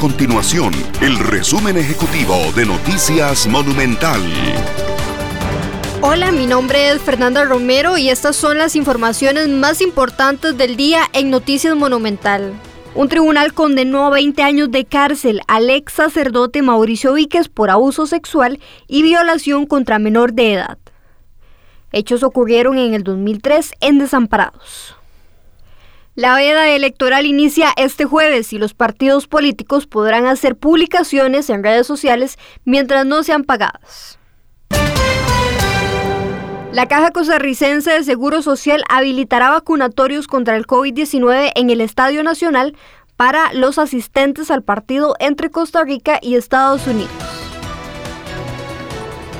continuación el resumen ejecutivo de Noticias Monumental. Hola, mi nombre es Fernanda Romero y estas son las informaciones más importantes del día en Noticias Monumental. Un tribunal condenó a 20 años de cárcel al ex sacerdote Mauricio Víquez por abuso sexual y violación contra menor de edad. Hechos ocurrieron en el 2003 en Desamparados. La veda electoral inicia este jueves y los partidos políticos podrán hacer publicaciones en redes sociales mientras no sean pagadas. La Caja Costarricense de Seguro Social habilitará vacunatorios contra el COVID-19 en el Estadio Nacional para los asistentes al partido entre Costa Rica y Estados Unidos.